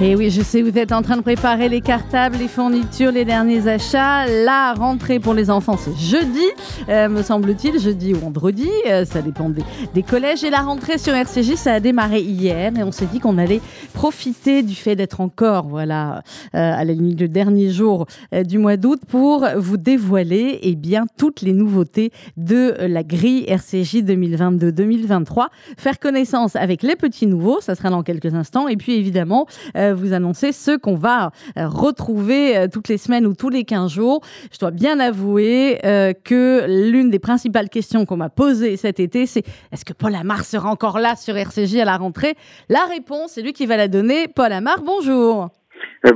Et oui, je sais, vous êtes en train de préparer les cartables, les fournitures, les derniers achats. La rentrée pour les enfants, c'est jeudi, euh, me semble-t-il, jeudi ou vendredi, euh, ça dépend des, collèges. Et la rentrée sur RCJ, ça a démarré hier et on s'est dit qu'on allait profiter du fait d'être encore, voilà, euh, à la limite le dernier jour du mois d'août pour vous dévoiler, eh bien, toutes les nouveautés de la grille RCJ 2022-2023. Faire connaissance avec les petits nouveaux, ça sera dans quelques instants. Et puis, évidemment, vous annoncer ceux qu'on va euh, retrouver euh, toutes les semaines ou tous les 15 jours. Je dois bien avouer que l'une des principales questions qu'on m'a posées cet été, c'est est-ce que Paul Amar sera encore là sur RCJ à la rentrée? La réponse, c'est lui qui va la donner. Paul Amar, bonjour.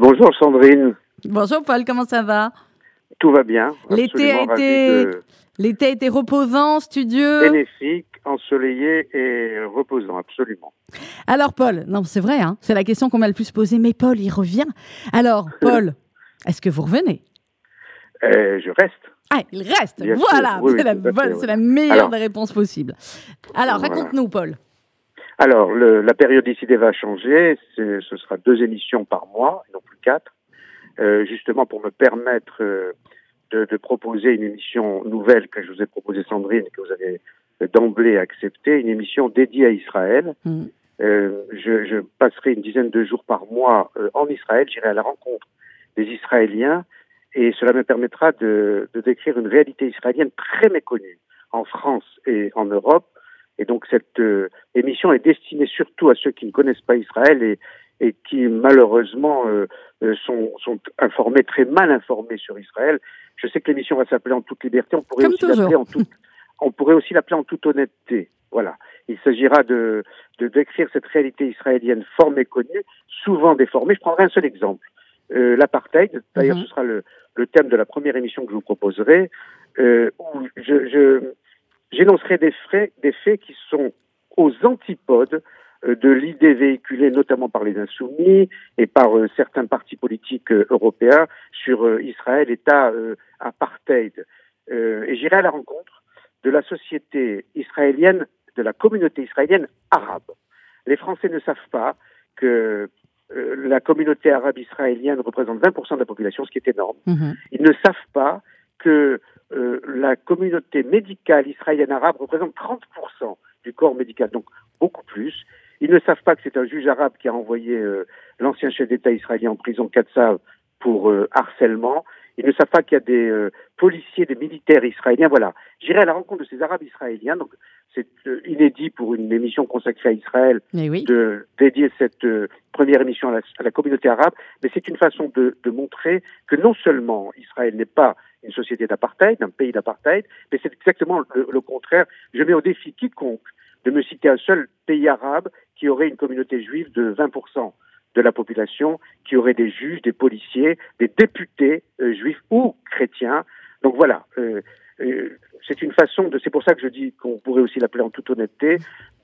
bonjour Sandrine. Bonjour Paul, comment ça va? Tout va bien. L'été a été... L'été a été reposant, studieux Bénéfique, ensoleillé et reposant, absolument. Alors Paul, non c'est vrai, hein, c'est la question qu'on m'a le plus posée, mais Paul, il revient. Alors Paul, est-ce que vous revenez? Euh, Je reste. Ah, il reste, voilà, c'est la, meilleure des réponses possibles. Alors raconte-nous Paul. Alors, la périodicité va changer, ce sera deux émissions par mois, non plus quatre, euh, justement pour me permettre euh, de, de, proposer une émission nouvelle que je vous ai proposée, Sandrine, que vous avez d'emblée accepté, une émission dédiée à Israël. Mm. Euh, je, je, passerai une dizaine de jours par mois euh, en Israël, j'irai à la rencontre des Israéliens et cela me permettra de, de, décrire une réalité israélienne très méconnue en France et en Europe. Et donc cette euh, émission est destinée surtout à ceux qui ne connaissent pas Israël et, et qui malheureusement sont, sont, informés, très mal informés sur Israël. Je sais que l'émission va s'appeler en toute liberté, on pourrait aussi l'appeler en toute, on pourrait aussi l'appeler en toute honnêteté. Voilà. Il s'agira de, de décrire cette réalité israélienne fort méconnue, souvent déformée. Je prendrai un seul exemple. Euh, L'apartheid, d'ailleurs mhm. ce sera le, le, thème de la première émission que je vous proposerai, euh, où je, je, j'énoncerai des, des faits qui sont aux antipodes euh, de l'idée véhiculée notamment par les insoumis et par euh, certains partis politiques euh, européens sur Israël, État apartheid. et j'irai à la rencontre de la société israélienne, de la communauté israélienne arabe. Les Français ne savent pas que la communauté arabe israélienne représente 20% de la population, ce qui est énorme. Mhm. Ils ne savent pas que la communauté médicale israélienne arabe représente 30% du corps médical, donc beaucoup plus. Ils ne savent pas que c'est un juge arabe qui a envoyé euh, l'ancien chef d'État israélien en prison Katsav pour euh, harcèlement. Ils ne savent pas qu'il y a des euh, policiers, des militaires israéliens. Voilà. J'irai à la rencontre de ces Arabes israéliens. Donc, c'est inédit pour une émission consacrée à Israël oui. de dédier cette première émission à la, communauté arabe. Mais c'est une façon de, de, montrer que non seulement Israël n'est pas une société d'apartheid, un pays d'apartheid, mais c'est exactement le, le, contraire. Je mets au défi quiconque de me citer un seul pays arabe qui aurait une communauté juive de 20% de la population, qui aurait des juges, des policiers, des députés euh, juifs ou chrétiens. Donc voilà, euh, euh, c'est une façon de, c'est pour ça que je dis qu'on pourrait aussi l'appeler en toute honnêteté,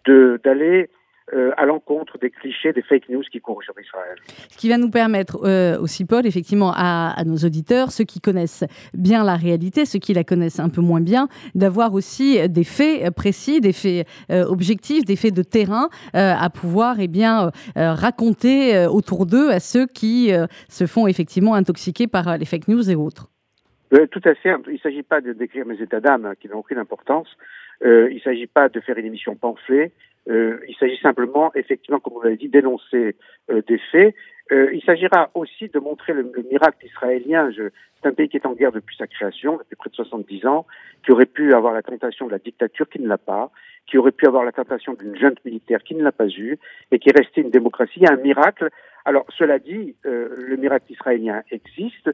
de d'aller euh, à l'encontre des clichés, des fake news qui courent sur Israël. Ce qui va nous permettre euh, aussi, Paul, effectivement, à, nos auditeurs, ceux qui connaissent bien la réalité, ceux qui la connaissent un peu moins bien, d'avoir aussi des faits précis, des faits euh, objectifs, des faits de terrain à pouvoir eh bien, raconter autour d'eux à ceux qui se font effectivement intoxiquer par les fake news et autres. tout à fait. Il ne s'agit pas de décrire mes états d'âme hein, qui n'ont aucune importance. Il ne s'agit pas de faire une émission pamphlet. Euh, il s'agit simplement, effectivement, comme vous l'avez dit, d'énoncer euh, des faits. Euh, il s'agira aussi de montrer le, miracle israélien. C'est un pays qui est en guerre depuis sa création, depuis près de 70 ans, qui aurait pu avoir la tentation de la dictature, qui ne l'a pas, qui aurait pu avoir la tentation d'une junte militaire, qui ne l'a pas eu, et qui est resté une démocratie. A un miracle. Alors, cela dit, le miracle israélien existe,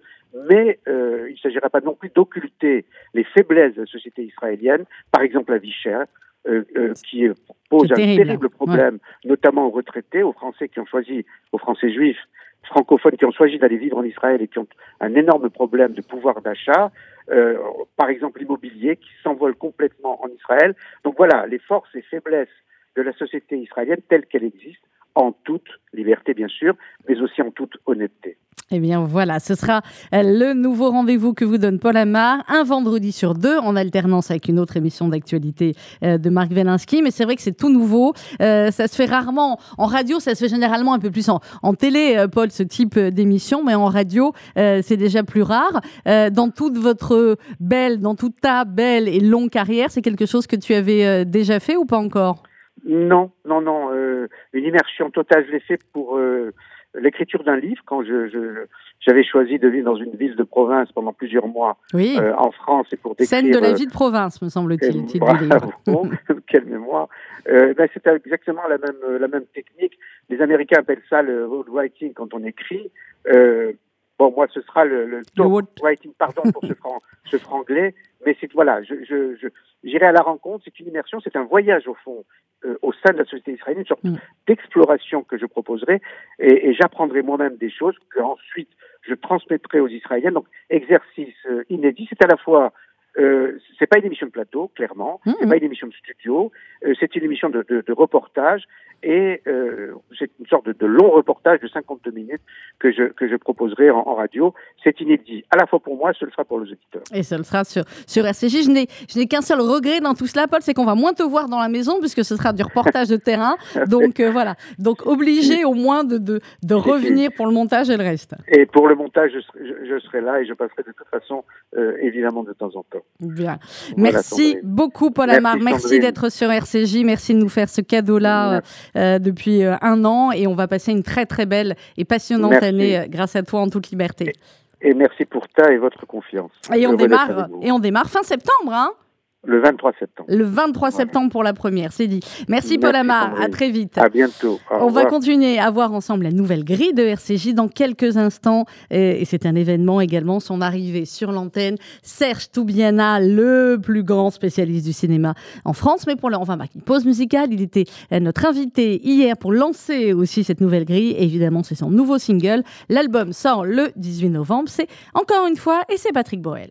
mais il ne s'agira pas non plus d'occulter les faiblesses de la société israélienne, par exemple la vie chère, euh, euh, qui pose un terrible, problème, notamment aux retraités, aux Français qui ont choisi, aux Français juifs francophones qui ont choisi d'aller vivre en Israël et qui ont un énorme problème de pouvoir d'achat, euh, par exemple l'immobilier qui s'envole complètement en Israël. Donc voilà, les forces et faiblesses de la société israélienne telle qu'elle existe en toute liberté bien sûr, mais aussi en toute honnêteté. Eh bien voilà, ce sera euh, le nouveau rendez-vous que vous donne Paul Amar, un vendredi sur deux, en alternance avec une autre émission d'actualité euh, de Marc Wielinski. Mais c'est vrai que c'est tout nouveau. Euh, ça se fait rarement en radio, ça se fait généralement un peu plus en, télé, Paul, ce type d'émission. Mais en radio, c'est déjà plus rare. dans toute votre belle, dans toute ta belle et longue carrière, c'est quelque chose que tu avais déjà fait ou pas encore? Non, non, non. une immersion totale, je l'ai fait pour l'écriture d'un livre quand je, j'avais choisi de vivre dans une ville de province pendant plusieurs mois euh, en France et pour décrire scène de la vie de province me semble-t-il quelle mémoire. Euh, ben, c'était exactement la même la même technique. Les Américains appellent ça le road writing quand on écrit. Euh, bon moi ce sera le, le writing pardon pour ce, franc, ce franglais mais c'est voilà je, je, j'irai à la rencontre c'est une immersion c'est un voyage au fond euh, au sein de la société israélienne, une sorte mm. d'exploration que je proposerai et, et j'apprendrai moi-même des choses que ensuite je transmettrai aux Israéliens. Donc, exercice euh, inédit, c'est à la fois euh, c'est pas une émission de plateau, clairement. Mm, c'est pas une émission de studio. Euh, c'est une émission de, de, de reportage et euh, c'est une sorte de, de, long reportage de 52 minutes que je, que je proposerai en, radio. C'est inédit, à la fois pour moi, ce le sera pour les auditeurs. Et ce le sera sur, sur RCJ. Je n'ai, je n'ai qu'un seul regret dans tout cela, Paul, c'est qu'on va moins te voir dans la maison puisque ce sera du reportage de terrain. Donc euh, voilà, donc obligé au moins de, de, de revenir pour le montage et le reste. Et pour le montage, je serai, je, serai là et je passerai de toute façon, euh, évidemment, de temps en temps. Bien. merci beaucoup, Paul Amar. Merci, d'être sur RCJ. Merci de nous faire ce cadeau-là. Euh, depuis euh, un an et on va passer une très très belle et passionnante année euh, grâce à toi en toute liberté. Et, merci pour ta et votre confiance. Et on, démarre, et on démarre fin septembre, hein le 23 septembre. Le 23 septembre pour la première, c'est dit. Merci, Paul Amar, à très vite. À bientôt. On va continuer à voir ensemble la nouvelle grille de RCJ dans quelques instants. Et c'est un événement également, son arrivée sur l'antenne. Serge Toubiana, le plus grand spécialiste du cinéma en France. Mais pour le, on va marquer une pause musicale. Il était notre invité hier pour lancer aussi cette nouvelle grille. évidemment, c'est son nouveau single. L'album sort le 18 novembre. C'est encore une fois, et c'est Patrick Borel.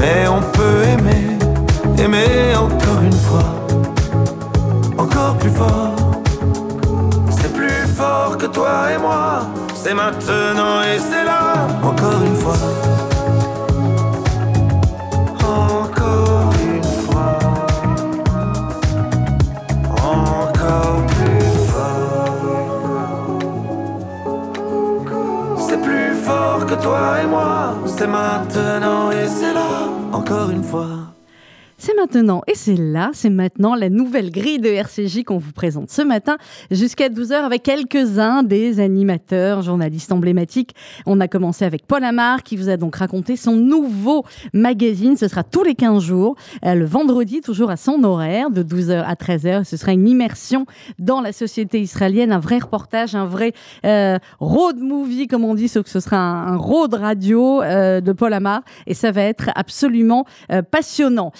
mais on peut aimer, aimer encore une fois, encore plus fort. C'est plus fort que toi et moi, c'est maintenant et c'est là, encore une fois. Encore une fois. Encore plus fort. C'est plus fort que toi et moi, c'est maintenant et c'est là encore une fois. Et c'est là, c'est maintenant la nouvelle grille de RCJ qu'on vous présente ce matin jusqu'à 12h avec quelques-uns des animateurs, journalistes emblématiques. On a commencé avec Paul Amar qui vous a donc raconté son nouveau magazine. Ce sera tous les 15 jours, euh, le vendredi, toujours à son horaire, de 12h à 13h. Ce sera une immersion dans la société israélienne, un vrai reportage, un vrai euh, road movie, comme on dit, sauf que ce sera un, road radio euh, de Paul Amar. Et ça va être absolument passionnant.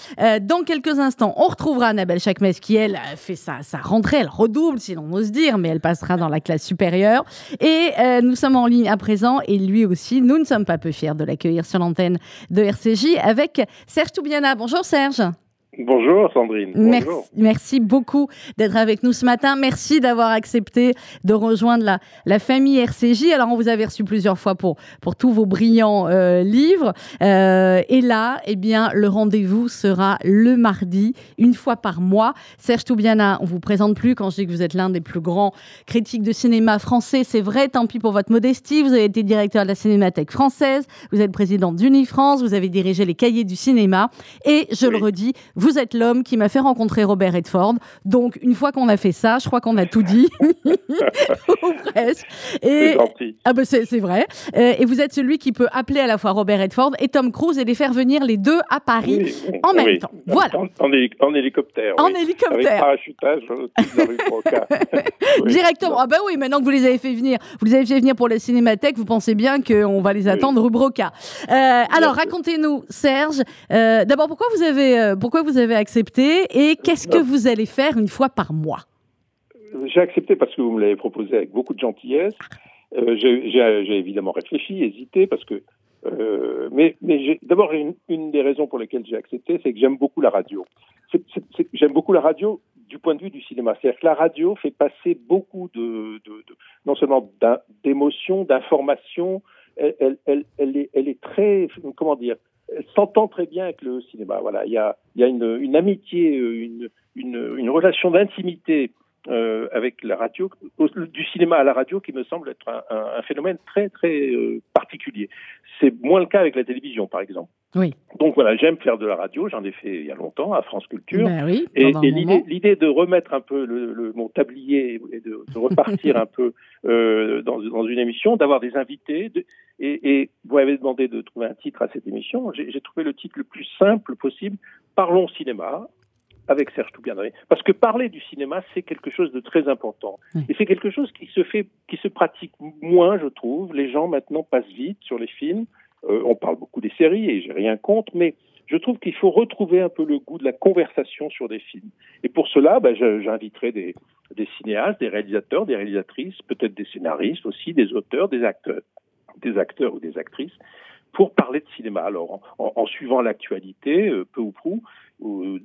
Dans quelques instants, on retrouvera Annabelle Chakmes qui, elle, fait sa, sa rentrée, elle redouble, si l'on ose dire, mais elle passera dans la classe supérieure. Et nous sommes en ligne à présent, et lui aussi, nous ne sommes pas peu fiers de l'accueillir sur l'antenne de RCJ avec Serge Toubiana. Bonjour Serge. Bonjour Sandrine. Merci, beaucoup d'être avec nous ce matin. Merci d'avoir accepté de rejoindre la, la, famille RCJ. Alors on vous avait reçu plusieurs fois pour, pour tous vos brillants euh, livres. Euh, et là, eh bien, le rendez-vous sera le mardi, une fois par mois. Serge Toubiana, on vous présente plus quand je dis que vous êtes l'un des plus grands critiques de cinéma français. C'est vrai, tant pis pour votre modestie. Vous avez été directeur de la Cinémathèque française, vous êtes président d'Unifrance, vous avez dirigé les cahiers du cinéma. Et je le redis, vous êtes l'homme qui m'a fait rencontrer Robert Redford. Donc, une fois qu'on a fait ça, je crois qu'on a tout dit. Ou presque. Et, ah ben c'est vrai. Euh, et vous êtes celui qui peut appeler à la fois Robert Redford et Tom Cruise et les faire venir les deux à Paris en même temps. Voilà. En, hélicoptère. En hélicoptère. Avec parachutage Directement. Ah ben oui, maintenant que vous les avez fait venir, vous les avez fait venir pour la cinémathèque, vous pensez bien qu'on va les attendre rue Broca. Euh, alors, racontez-nous, Serge, euh, d'abord, pourquoi vous avez, pourquoi vous vous avez accepté et qu'est-ce que vous allez faire une fois par mois? J'ai accepté parce que vous me l'avez proposé avec beaucoup de gentillesse. Euh, j'ai évidemment réfléchi, hésité, parce que. Euh, mais mais d'abord, une, une, des raisons pour lesquelles j'ai accepté, c'est que j'aime beaucoup la radio. J'aime beaucoup la radio du point de vue du cinéma. C'est-à-dire que la radio fait passer beaucoup de, de, de non seulement d'émotions, d'informations, elle, elle, elle, elle, est, elle est très, comment dire, s'entend très bien avec le cinéma. Voilà, il y a, y a une, une amitié, une, une, une relation d'intimité euh, avec la radio, du cinéma à la radio, qui me semble être un, un, phénomène très très euh, particulier. C'est moins le cas avec la télévision, par exemple. Oui. Donc voilà, j'aime faire de la radio. J'en ai fait il y a longtemps à France Culture. Ben oui, et, et l'idée de remettre un peu le, le, mon tablier et de, de repartir un peu euh, dans, dans, une émission, d'avoir des invités. De, et, et, vous avez demandé de trouver un titre à cette émission. J'ai trouvé le titre le plus simple possible. Parlons cinéma avec Serge Toubianré. Parce que parler du cinéma, c'est quelque chose de très important. Et c'est quelque chose qui se fait, qui se pratique moins, je trouve. Les gens maintenant passent vite sur les films. Euh, on parle beaucoup des séries et j'ai rien contre, mais je trouve qu'il faut retrouver un peu le goût de la conversation sur des films. Et pour cela, bah, j'inviterai des, des cinéastes, des réalisateurs, des réalisatrices, peut-être des scénaristes aussi, des auteurs, des acteurs, des acteurs ou des actrices, pour parler de cinéma. Alors, en, suivant l'actualité, euh, peu ou prou,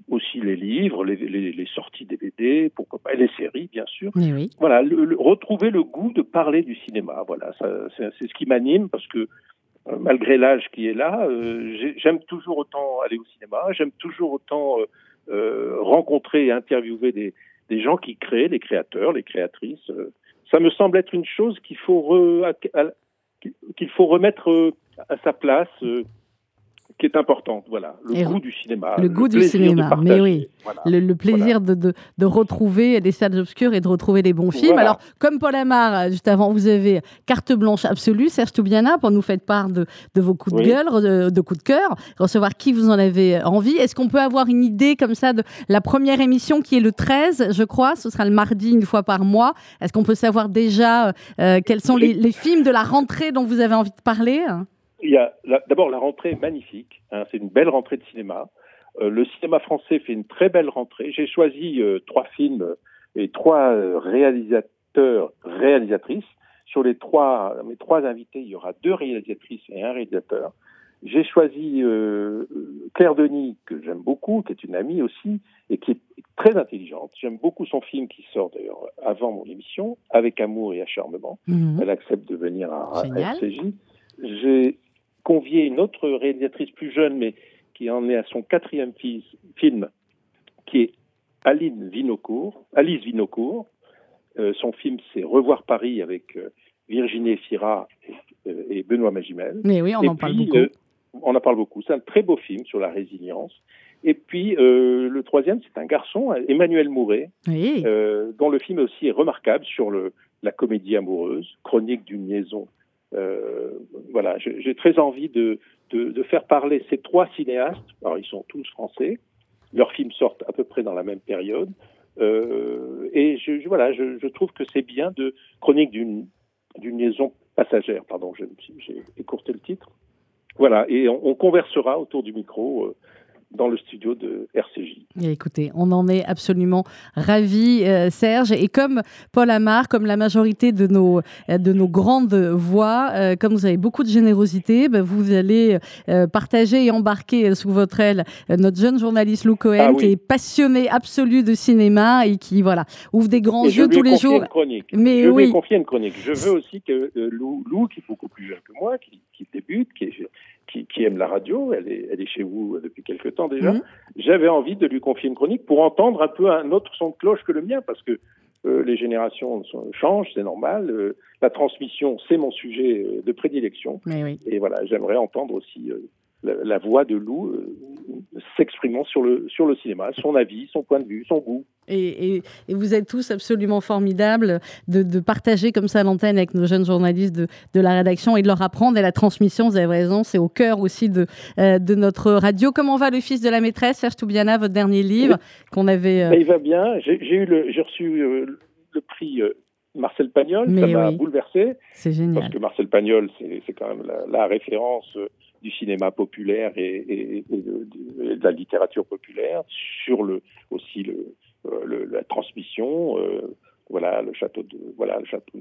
aussi les livres, les, les, les, sorties DVD, pourquoi pas, et les séries, bien sûr. oui. Voilà, le, retrouver le goût de parler du cinéma. Voilà, c'est ce qui m'anime parce que euh, malgré l'âge qui est là, euh, j'aime toujours autant aller au cinéma, j'aime toujours autant euh, rencontrer et interviewer des, des, gens qui créent, les créateurs, les créatrices. ça me semble être une chose qu'il faut, qu'il faut remettre à sa place qui est importante, voilà, le goût du cinéma. Le, goût du cinéma, mais oui, le, plaisir de, de, de, retrouver des salles obscures et de retrouver des bons films. Alors, comme Paul Amar, euh, juste avant, vous avez carte blanche absolue, Serge Toubiana, pour nous faire part de, de vos coups de gueule, de, coups de cœur, recevoir qui vous en avez envie. Est-ce qu'on peut avoir une idée comme ça de la première émission qui est le 13, je crois, ce sera le mardi une fois par mois. Est-ce qu'on peut savoir déjà euh, quels sont les, les films de la rentrée dont vous avez envie de parler? Il y a d'abord la rentrée magnifique. Hein, c'est une belle rentrée de cinéma. Euh, le cinéma français fait une très belle rentrée. J'ai choisi euh, trois films et trois euh, réalisateurs, réalisatrices. Sur les trois, mes trois invités, il y aura deux réalisatrices et un réalisateur. J'ai choisi Claire Denis, que j'aime beaucoup, qui est une amie aussi, et qui est très intelligente. J'aime beaucoup son film qui sort d'ailleurs avant mon émission, Avec amour et acharnement. Mhm. Elle accepte de venir à, à RCJ. J'ai convié une autre réalisatrice plus jeune, mais qui en est à son quatrième film, qui est Aline Vinocourt, Alice Vinocourt. Euh, son film, c'est Revoir Paris avec euh, Virginie Fira et, euh, et, Benoît Magimel. Mais oui, on en parle beaucoup. on en parle beaucoup. C'est un très beau film sur la résilience. Et puis le troisième, c'est un garçon, Emmanuel Mouret, Oui. dont le film aussi est remarquable sur le, la comédie amoureuse, chronique d'une liaison. Euh, voilà, j'ai très envie de, faire parler ces trois cinéastes. Alors ils sont tous français, leurs films sortent à peu près dans la même période. Euh, et je, voilà, je, trouve que c'est bien de chronique d'une liaison passagère. Pardon, j'ai écourté le titre. Voilà, et on, on conversera autour du micro euh, dans le studio de RCJ. Et écoutez, on en est absolument ravis, euh, Serge. Et comme Paul Amar, comme la majorité de nos, euh, de nos grandes voix, euh, comme vous avez beaucoup de générosité, ben, vous allez euh, partager et embarquer sous votre aile notre jeune journaliste Lou Cohen, Ah oui. qui est passionné absolu de cinéma et qui voilà ouvre des grands Et je yeux lui ai tous les jours. Une chronique. Mais je lui oui. ai confié une chronique. Je veux aussi que Lou, Lou, qui est beaucoup plus jeune que moi, qui, qui débute, qui, est- qui, qui aime la radio, elle est, elle est chez vous depuis quelque temps déjà, Mhm. j'avais envie de lui confier une chronique pour entendre un peu un autre son de cloche que le mien, parce que euh, les générations sont- changent, c'est normal. Euh, la transmission, c'est mon sujet euh, de prédilection. Oui. Et voilà, j'aimerais entendre aussi euh, la, la voix de Lou euh, s'exprimant sur le, sur le cinéma, son avis, son point de vue, son goût. Et, et- et vous êtes tous absolument formidables de, de partager comme ça l'antenne avec nos jeunes journalistes de, de la rédaction et de leur apprendre. Et la transmission, vous avez raison, c'est au cœur aussi de, euh, de notre radio. Comment va Le Fils de la maîtresse, Serge Toubiana, votre dernier livre qu'on avait... euh, Mais il va bien. J'ai reçu le prix Marcel Pagnol. Mais ça m'a oui. bouleversé c'est parce génial. que Marcel Pagnol, c'est c'est quand même la, la référence du cinéma populaire et, et- et de, de- et de la littérature populaire sur le aussi le, euh, le- la transmission. euh, voilà le château de voilà le château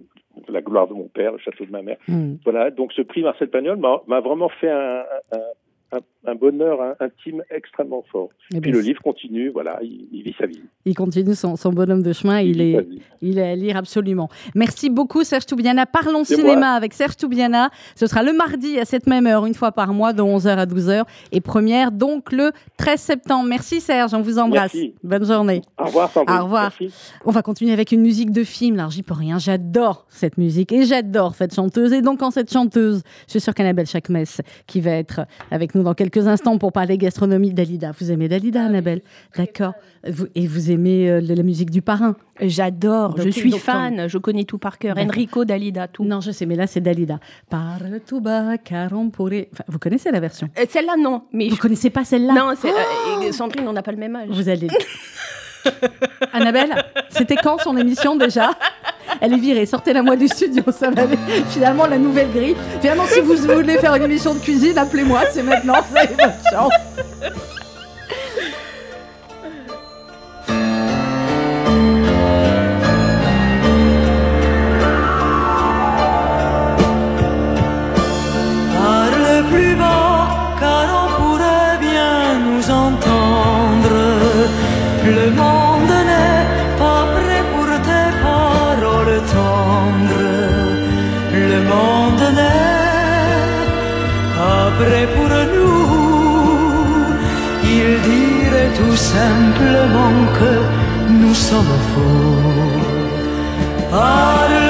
la gloire de mon père, le château de ma mère. Hmm. Voilà, donc ce prix Marcel Pagnol m'a m'a vraiment fait un, un- un- un bonheur intime extrêmement fort. Eh Puis le livre continue, voilà, il, il vit sa vie. Il continue son, son bonhomme de chemin. Il sa est, il est à lire absolument. Merci beaucoup, Serge Toubiana. Parlons cinéma moi. avec Serge Toubiana. Ce sera le mardi à cette même heure, une fois par mois, de 11h à 12h. Et première, donc, le 13 septembre. Merci, Serge. On vous embrasse. Merci. Bonne journée. Au revoir, Sandrine. Au revoir. Merci. On va continuer avec une musique de film. Alors, j'y peux rien. J'adore cette musique et j'adore cette chanteuse. Et donc, en cette chanteuse, je suis sûre qu'Annabelle Chakmes, qui va être avec nous dans quelques instants pour parler gastronomie, Dalida. Vous aimez Dalida, Annabelle D'accord. Et vous aimez euh, la musique du parrain J'adore, je suis fan, je connais tout par cœur. Enrico Dalida, tout. Non, je sais, mais là, c'est Dalida. Parle tout bas, car on pourrait. Enfin, vous connaissez la version? Euh, Celle-là, non. Mais Vous je- connaissez pas celle-là? Non, euh, et Sandrine, on n'a pas le même âge. Vous allez. Annabelle, c'était quand son émission déjà? Elle est virée, sortez-la moi du studio, ça va aller. Finalement, la nouvelle grille. Finalement, si vous voulez faire une émission de cuisine, appelez-moi, c'est maintenant. Tout simplement que nous sommes. Parle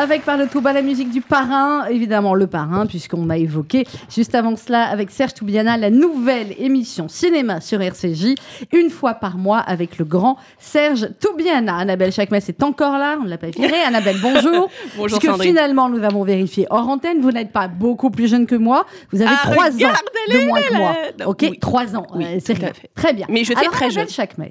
Avec par le tout bas la musique du parrain, évidemment le parrain, puisqu'on a évoqué juste avant cela avec Serge Toubiana la nouvelle émission cinéma sur RCJ, une fois par mois avec le grand Serge Toubiana. Annabelle Chakmes est encore là, on ne l'a pas virée. Annabelle, bonjour. Bonjour Puisque Sandrine. finalement nous avons vérifié hors antenne, vous n'êtes pas beaucoup plus jeune que moi, vous avez Ah, trois ans de moins que moi. Non, Ok, oui. trois ans, Oui, euh, c'est. Très bien. Mais je suis Alors, très Annabelle jeune. Chakmes,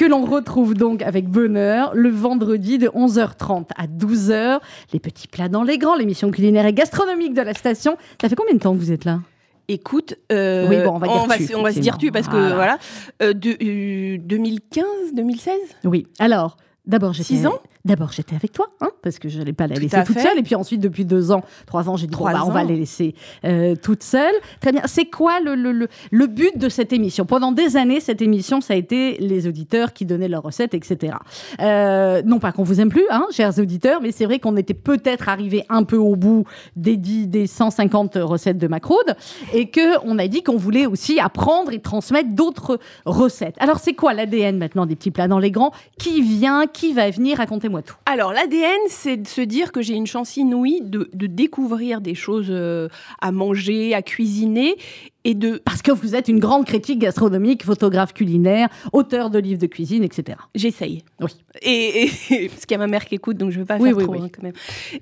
que l'on retrouve donc avec bonheur le vendredi de 11h30 à 12h. Les petits plats dans les grands, l'émission culinaire et gastronomique de la station. Ça fait combien de temps que vous êtes là? Écoute, euh, Oui, bon, on va tu, se- on va se dire tu parce que voilà, euh, de, euh, 2015, 2016. Oui. Alors, d'abord j'étais. Six ans? D'abord j'étais avec toi, hein, parce que je n'allais pas la Tout laisser toute fait. seule. Et puis ensuite, depuis deux ans, trois ans, j'ai dit bon, bah, on va les laisser euh, toutes seules. Très bien. C'est quoi le, le, le, le but de cette émission? Pendant des années, cette émission, ça a été les auditeurs qui donnaient leurs recettes, etc. Euh, non pas qu'on vous aime plus, hein, chers auditeurs, mais c'est vrai qu'on était peut-être arrivé un peu au bout des, 10, des 150 recettes de Macraude et que on a dit qu'on voulait aussi apprendre et transmettre d'autres recettes. Alors, c'est quoi l'ADN maintenant des petits plats dans les grands? Qui vient? Qui va venir Racontez-moi tout. Alors l'ADN, c'est de se dire que j'ai une chance inouïe de, de découvrir des choses euh, à manger, à cuisiner et de. Parce que vous êtes une grande critique gastronomique, photographe culinaire, auteur de livres de cuisine, etc. J'essaye. Oui. Et, et- parce qu'il y a ma mère qui écoute, donc je ne veux pas Oui, faire oui, trop oui. hein, quand même.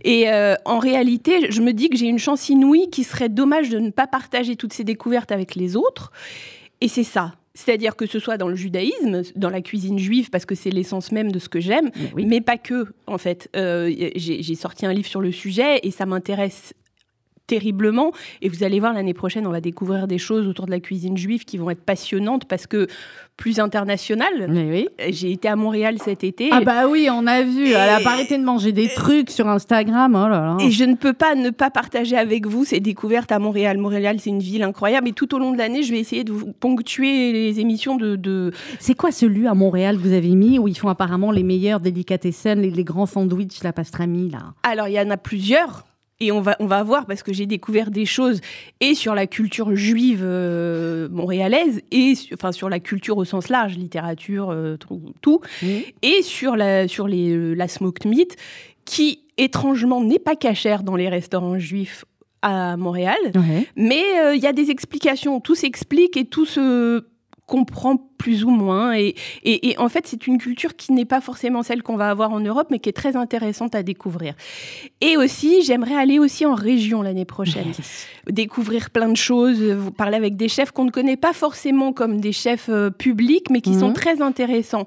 Et euh, en réalité, je me dis que j'ai une chance inouïe qui serait dommage de ne pas partager toutes ces découvertes avec les autres. Et c'est ça. C'est-à-dire que ce soit dans le judaïsme, dans la cuisine juive, parce que c'est l'essence même de ce que j'aime, Mais oui. mais pas que, en fait. Euh, j'ai sorti un livre sur le sujet et ça m'intéresse terriblement. Et vous allez voir, l'année prochaine, on va découvrir des choses autour de la cuisine juive qui vont être passionnantes parce que plus internationales. Oui. J'ai été à Montréal cet été. Ah bah oui, on a vu. Et- Elle a arrêté de manger des trucs sur Instagram. Oh là là. Et je ne peux pas ne pas partager avec vous ces découvertes à Montréal. Montréal, c'est une ville incroyable. Et tout au long de l'année, je vais essayer de vous ponctuer les émissions de. de- C'est quoi ce lieu à Montréal que vous avez mis où ils font apparemment les meilleurs délicatessen, les, les grands sandwichs, la pastrami là? Alors, il y en a plusieurs. Et on va, on va voir parce que j'ai découvert des choses et sur la culture juive euh, montréalaise et enfin sur la culture au sens large, littérature, euh, tout, et sur la sur les, la smoked meat qui étrangement n'est pas cachère dans les restaurants juifs à Montréal. Mais euh, il y a des explications, tout s'explique et tout se comprend plus ou moins. Et, et- et en fait, c'est une culture qui n'est pas forcément celle qu'on va avoir en Europe, mais qui est très intéressante à découvrir. Et aussi, j'aimerais aller aussi en région l'année prochaine, découvrir plein de choses, vous parler avec des chefs qu'on ne connaît pas forcément comme des chefs euh, publics, mais qui Mhm. sont très intéressants.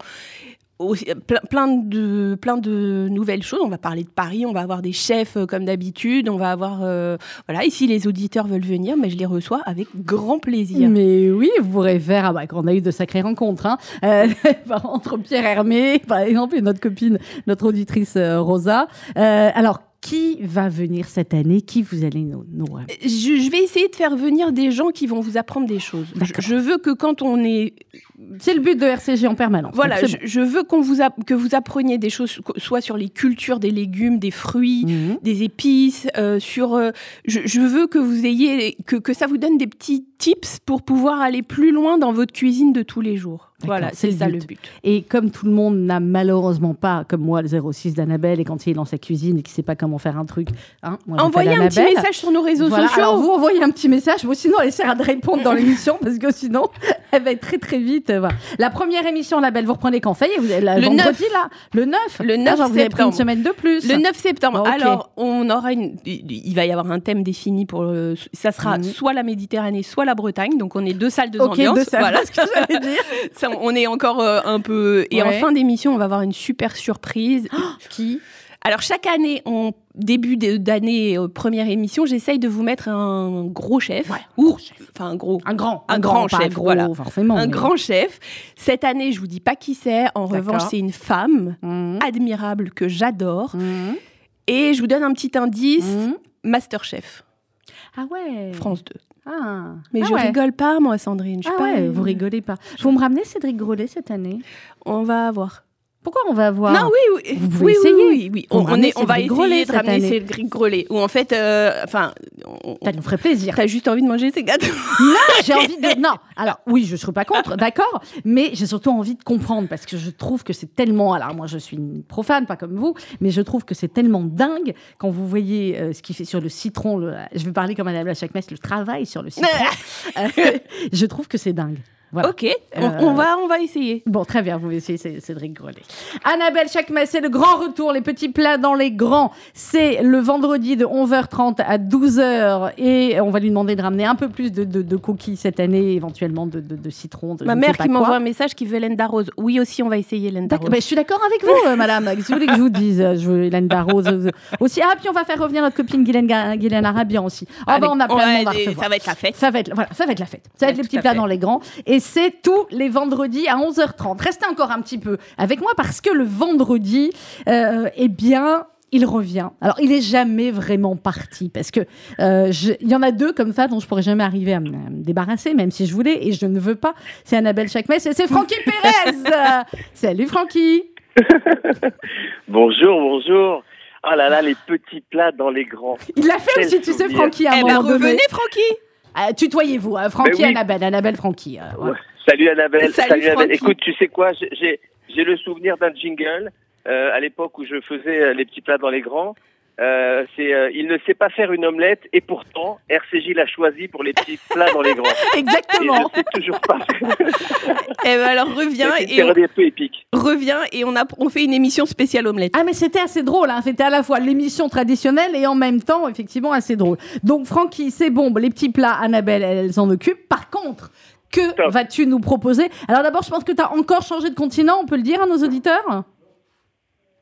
Aussi, plein, de, plein de nouvelles choses. On va parler de Paris, on va avoir des chefs euh, comme d'habitude, on va avoir... euh, voilà, et si les auditeurs veulent venir, mais je les reçois avec grand plaisir. Mais oui, vous pourrez faire. Ah bah, qu'on a eu de sacrées rencontres. Hein. Euh, entre Pierre Hermé, par exemple, et notre copine, notre auditrice euh, Rosa. Euh, alors, qui va venir cette année? Qui vous allez nous. nous Je, je vais essayer de faire venir des gens qui vont vous apprendre des choses. Je, je veux que quand on est... C'est le but de RCG en permanence. Voilà, je, je veux qu'on vous app- que vous appreniez des choses, soit sur les cultures des légumes, des fruits. Mhm. des épices, euh, sur. euh, je, je veux que vous ayez que, que ça vous donne des petits tips pour pouvoir aller plus loin dans votre cuisine de tous les jours. Voilà, c'est ça le but. Et comme tout le monde n'a malheureusement pas, comme moi, le 06 d'Annabelle, et quand il est dans sa cuisine et qu'il ne sait pas comment faire un truc, hein, moi, Envoyez un petit Annabelle. message sur nos réseaux Voilà, sociaux. alors vous envoyez un petit message, bon, sinon elle essaiera de répondre dans l'émission parce que sinon elle va être très très vite. euh, voilà. La première émission, la belle, vous reprenez quand Ça y est, vous avez la Le vendredi là, le 9. Le Ah, 9 genre, vous avez pris une semaine de plus. Le 9 septembre. Ah. Alors, on aura une. Il va y avoir un thème défini pour. le- Ça sera Mhm. soit la Méditerranée, soit la Bretagne. Donc, on est deux salles, deux Ok, ambiances. deux salles, Voilà ce que j'allais dire. Ça, on est encore euh, un peu. Et en fin d'émission, on va avoir une super surprise. Qui? Alors, chaque année, en début d'année, euh, première émission, j'essaye de vous mettre un gros chef. Ouais, ou, enfin, un gros. Un grand, Un grand chef, gros, voilà. forcément. un mais- grand chef. Cette année, je vous dis pas qui c'est. En revanche, c'est une femme Mhm. admirable que j'adore. Mhm. Et je vous donne un petit indice Mhm. Masterchef, Ah ouais. France 2. Ah. Mais Ah je ouais. rigole pas, moi, Sandrine. Je Ah pas... ouais, vous rigolez pas. Vous me ramenez Cédric Grolet cette année On va voir. Pourquoi on va avoir Non, oui, oui, Vous pouvez oui, essayer. oui, oui, oui. On, on ramenez est, on va essayer de ramener Grelet. Ou en fait, euh, enfin, Ça nous ferait plaisir. t'as juste envie de manger ces gâteaux. Non, j'ai envie de. Non, alors oui, je ne serais pas contre, d'accord, mais j'ai surtout envie de comprendre parce que je trouve que c'est tellement. Alors moi, je suis une profane, pas comme vous, mais je trouve que c'est tellement dingue quand vous voyez euh, ce qu'il fait sur le citron. le- je vais parler comme Madame la chaque messe, le travail sur le citron. Euh, je trouve que c'est dingue. Voilà. Ok, on, Euh, on va, on va essayer. Bon, très bien, vous essayez Cé- Cédric Grelet. Annabelle Chakmes, c'est le grand retour, les petits plats dans les grands. C'est le vendredi de 11h30 à 12h et on va lui demander de ramener un peu plus de, de- de cookies cette année, éventuellement de, de- citron. Ma mère qui m'envoie un message qui veut Hélène Darroze. Oui, aussi, on va essayer Hélène Darroze. ben, je suis d'accord avec vous, euh, madame. Que vous voulez que je vous dise euh, Je veux Hélène Darroze aussi. Ah, puis on va faire revenir notre copine Guylaine, Guylaine Arabian aussi. Ah, ben, on a plein de monde à recevoir. Ça va être la fête. Ça va être, voilà, ça va être la fête. Ça va Ouais, être les petits plats dans les grands. Et c'est tous les vendredis à 11h30. Restez encore un petit peu avec moi parce que le vendredi, euh, eh bien, il revient. Alors, il est jamais vraiment parti parce que euh, je- il y en a deux comme ça dont je pourrais jamais arriver à me, à me débarrasser, même si je voulais et je ne veux pas. C'est Annabelle Chakmes et c'est Francky Pérez. Salut Francky. Bonjour, bonjour. Oh là là, les petits plats dans les grands. Il l'a fait Quel aussi, tu sais. Francky, à un Eh ben, revenez, Francky Euh, tutoyez-vous, hein, Francky, Mais oui. Annabelle, Annabelle, Francky. euh. Ouais. Salut Annabelle. Salut, Annabelle. Francky. Écoute, tu sais quoi J'ai- le souvenir d'un jingle euh, à l'époque où je faisais euh, les petits plats dans les grands. Euh, c'est euh, il ne sait pas faire une omelette et pourtant RCJ l'a choisi pour les petits plats dans les grands. Et Exactement. je sais toujours pas. Eh ben alors reviens et on, un peu épique. reviens et on a on fait une émission spéciale omelette. Ah mais c'était assez drôle, hein. c'était à la fois l'émission traditionnelle et en même temps effectivement assez drôle. Donc Francky, c'est bon, les petits plats, Annabelle, elle s'en occupe. Par contre, que vas-tu nous proposer? Alors d'abord, je pense que tu as encore changé de continent, on peut le dire à nos auditeurs?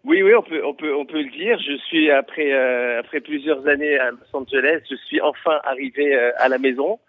Oui, oui, on peut, on peut, on peut le dire. Je suis après, euh, après plusieurs années à Los Angeles, je suis enfin arrivé euh, à la maison.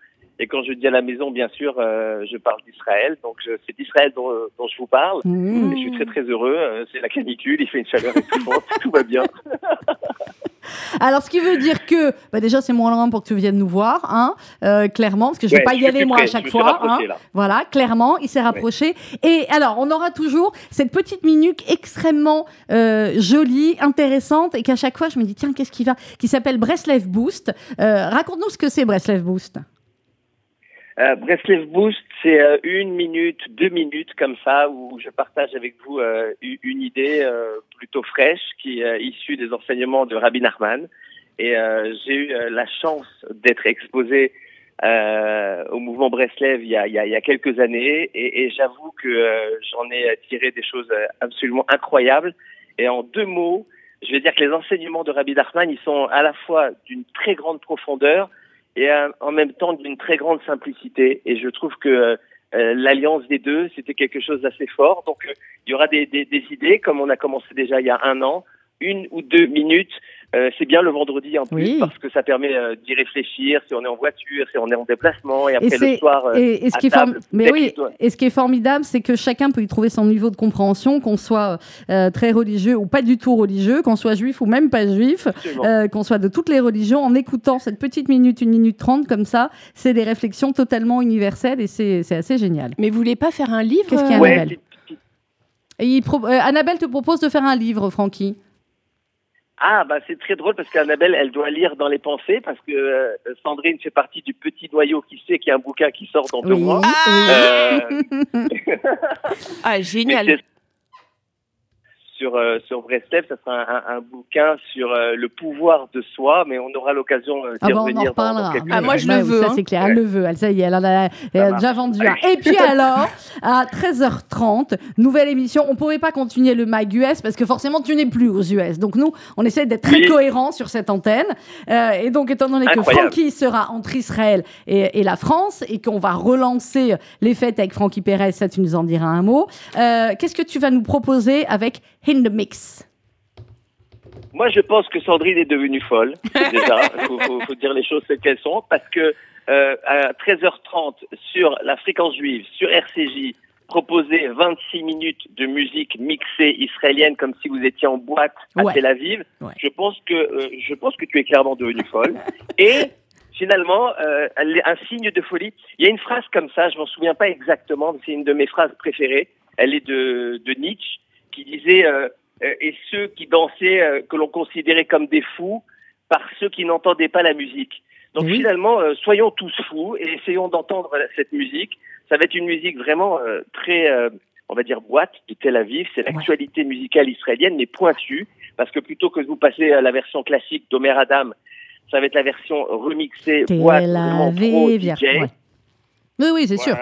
Et quand je dis à la maison, bien sûr, euh, je parle d'Israël. Donc c'est d'Israël dont, dont je vous parle. Mmh. Et je suis très très heureux. Euh, C'est la canicule, il fait une chaleur étouffante, tout va bien. Alors ce qui veut dire que, bah, déjà c'est moins loin pour que tu viennes nous voir, hein, euh, clairement, parce que je vais Ouais, pas y aller moi près, à chaque fois. hein. là. Voilà, clairement, il s'est rapproché. Et alors, on aura toujours cette petite minute extrêmement euh, jolie, intéressante, et qu'à chaque fois, je me dis, tiens, qu'est-ce qui va Qui s'appelle Breslev Boost? Euh, Raconte-nous ce que c'est Breslev Boost. Euh, Breslev Boost, c'est euh, une minute, deux minutes comme ça où je partage avec vous euh, une idée euh, plutôt fraîche qui est issue des enseignements de Rabbi Nachman. Et euh, j'ai eu euh, la chance d'être exposé euh, au mouvement Breslev il y a, il y a, il y a quelques années et, et j'avoue que euh, j'en ai tiré des choses euh, absolument incroyables. Et en deux mots, je vais dire que les enseignements de Rabbi Nachman, ils sont à la fois d'une très grande profondeur et euh, en même temps d'une très grande simplicité. Et je trouve que euh, euh, l'alliance des deux, c'était quelque chose d'assez fort. Donc, euh, il y aura des, des, des idées, comme on a commencé déjà il y a un an, une ou deux minutes. Euh, c'est bien le vendredi en plus Oui. parce que ça permet euh, d'y réfléchir si on est en voiture, si on est en déplacement et après c'est- le soir. euh, et, et ce à qui est table, form- mais oui, et ce qui est formidable, c'est que chacun peut y trouver son niveau de compréhension, qu'on soit euh, très religieux ou pas du tout religieux, qu'on soit juif ou même pas juif, euh, qu'on soit de toutes les religions, en écoutant cette petite minute, une minute trente comme ça, c'est des réflexions totalement universelles et c'est assez génial. Mais vous voulez pas faire un livre Qu'est-ce qu'il y a, Ouais, Annabelle Et pro- euh, Annabelle te propose de faire un livre, Francky. Ah, bah c'est très drôle parce qu'Annabelle, elle doit lire dans les pensées parce que euh, Sandrine fait partie du petit noyau qui sait qu'il y a un bouquin qui sort dans deux Oui, mois. oui. Euh, Ah mais génial. Sur euh, sur Breslev, ça sera un, un- un bouquin sur euh, le pouvoir de soi, mais on aura l'occasion euh, d'y Ah bah, on en dans- dans, reparlera. quelques Ah, moi, je Bah le oui, veux, Ça, hein. c'est clair. Elle le veut. Elle, ça y est, elle en a, elle a marche. déjà vendu un. Et puis alors, à 13h30, nouvelle émission. On pourrait pas continuer le mag US parce que forcément, tu n'es plus aux US. Donc nous, on essaie d'être très Oui. cohérent sur cette antenne. Euh, et donc, étant donné que. Francky sera entre Israël et, et la France et qu'on va relancer les fêtes avec Francky Perez, ça, tu nous en diras un mot. Euh, Qu'est-ce que tu vas nous proposer avec In the Mix Moi, je pense que Sandrine est devenue folle. Déjà, il faut, faut- faut dire les choses telles qu'elles sont, parce que euh, à 13h30 sur la fréquence juive, sur RCJ, proposer 26 minutes de musique mixée israélienne comme si vous étiez en boîte à Ouais. Tel Aviv. Ouais. Je pense que euh, je pense que tu es clairement devenue folle. Et finalement, euh, un signe de folie. Il y a une phrase comme ça, je m'en souviens pas exactement, mais c'est une de mes phrases préférées. Elle est de, de Nietzsche qui disait euh, euh, et ceux qui dansaient euh, que l'on considérait comme des fous par ceux qui n'entendaient pas la musique. Donc Oui. finalement, soyons tous fous et essayons d'entendre cette musique. Ça va être une musique vraiment très, on va dire, boîte de Tel Aviv. C'est l'actualité musicale israélienne, mais pointue, parce que plutôt que de vous passer à la version classique d'Omer Adam, ça va être la version remixée boîte, Tel vraiment pro Aviv, DJ. ouais. Oui, oui, c'est sûr.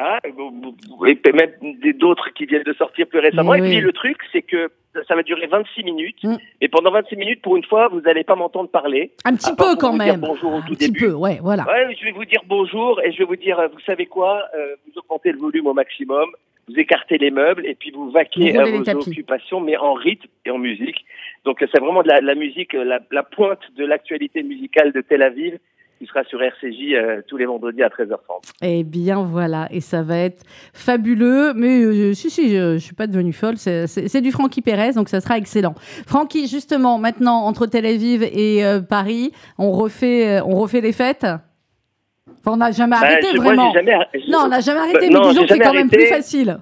Et même d'autres qui viennent de sortir plus récemment. Et puis le truc, c'est que ça va durer 26 minutes. Mm. Et pendant 26 minutes, pour une fois, vous n'allez pas m'entendre parler. Un petit peu quand même. bonjour au Un tout petit début. peu, ouais, voilà. Ouais, je vais vous dire bonjour et je vais vous dire, euh, vous savez quoi, euh, vous augmentez le volume au maximum, vous écartez les meubles et puis vous vaquez Vous à vos occupations, mais en rythme et en musique. Donc euh, c'est vraiment de la, la musique, la, la pointe de l'actualité musicale de Tel Aviv, qui sera sur RCJ euh, tous les vendredis à 13h30. Eh bien voilà, et ça va être fabuleux. Mais euh, si, si, je, je suis pas devenue folle. C'est du Francky Pérez, donc ça sera excellent. Francky, justement, maintenant entre Tel Aviv et euh, Paris, on refait, on refait les fêtes? Enfin, on n'a jamais Bah, arrêté je- vraiment. jamais- Non, on n'a jamais arrêté. Bah, mais non, disons que c'est quand même plus facile.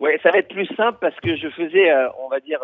Ouais, ça va être plus simple parce que je faisais, on va dire,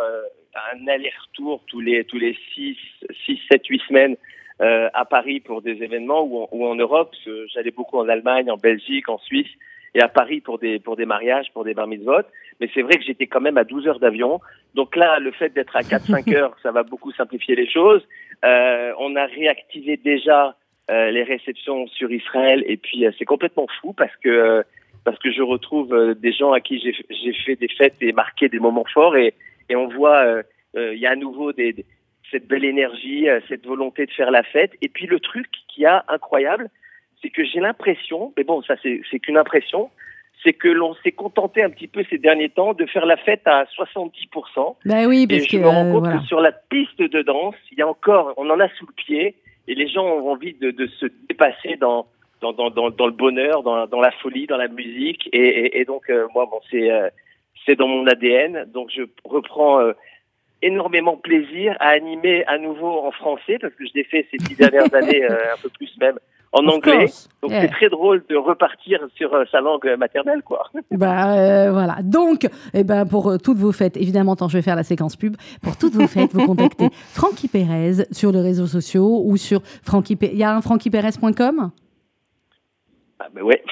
un aller-retour tous les tous les 6, 6 7, 8 semaines à Paris pour des événements ou en, ou en Europe. J'allais beaucoup en Allemagne, en Belgique, en Suisse et à Paris pour des pour des mariages, pour des bar mitzvot. Mais c'est vrai que j'étais quand même à 12 heures d'avion. Donc là, le fait d'être à 4-5 heures, ça va beaucoup simplifier les choses. Euh, on a réactivé déjà euh, les réceptions sur Israël et puis euh, c'est complètement fou parce que euh, parce que je retrouve euh, des gens à qui j'ai j'ai fait des fêtes et marqué des moments forts et, et on voit euh, euh, il y a à nouveau des, des- cette belle énergie, euh, cette volonté de faire la fête. Et puis le truc qui a incroyable, c'est que j'ai l'impression, mais bon ça c'est qu'une impression, c'est que l'on s'est contenté un petit peu ces derniers temps de faire la fête à 70%. Ben oui, Et parce je que me rends euh, compte voilà. que sur la piste de danse, il y a encore, on en a sous le pied, et les gens ont envie de, de se dépasser dans dans, dans, dans, dans le bonheur, dans, dans la folie, dans la musique, et, et, et donc euh, moi, bon, c'est euh, c'est dans mon ADN, donc je reprends énormément plaisir à animer à nouveau en français parce que je l'ai fait ces dix dernières années, euh, un peu plus même en anglais. Donc Yeah. c'est très drôle de repartir sur euh, sa langue maternelle, quoi. Bah euh, voilà. Donc, eh ben pour euh, toutes vos fêtes, évidemment, tant je vais faire la séquence pub. Pour toutes vos fêtes, vous contactez Francky Pérez sur les réseaux sociaux ou sur Francky. Il y a un frankyperez.com. Ah, ouais.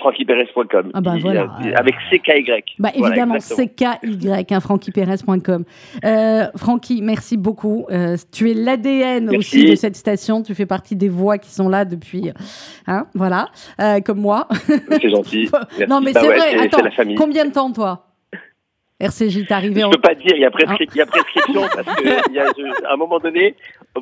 Ah bah voilà. Avec CKY. Bah évidemment. CKY, hein, frankyperez.com. Euh, Francky, merci beaucoup. Euh, tu es l'ADN aussi de cette station. Tu fais partie des voix qui sont là depuis, hein, voilà, euh, comme moi. C'est gentil. Merci. non mais Bah c'est ouais, vrai. Attends, combien de temps toi? RCJ, t'es arrivé Je en. peux pas dire, il y a, prescri- il y a prescription parce que il y a, je- à un moment donné,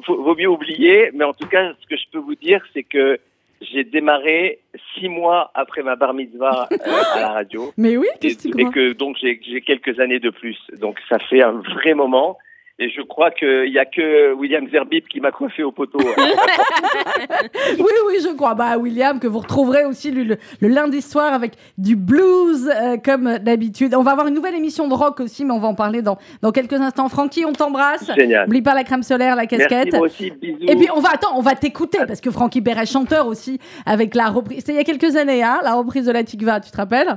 vaut mieux oublier. Mais en tout cas, ce que je peux vous dire, c'est que j'ai démarré six mois après ma bar mitzvah euh, à la radio. Mais oui, Et, que et donc j'ai quelques années de plus. Donc ça fait un vrai moment. Et je crois qu'il y a que William Zerbib qui m'a coiffé au poteau. Oui, oui, je crois. Bah, William, que vous retrouverez aussi le, le- le lundi soir avec du blues, euh, comme d'habitude. On va avoir une nouvelle émission de rock aussi, mais on va en parler dans, dans quelques instants. Francky, on t'embrasse. Génial. N'oublie pas la crème solaire, la casquette. Merci, moi aussi, bisous. Et puis, on va, attends, on va t'écouter, parce que Francky Perret, chanteur aussi, avec la reprise. C'était il y a quelques années, hein, la reprise de la Tikva, tu te rappelles?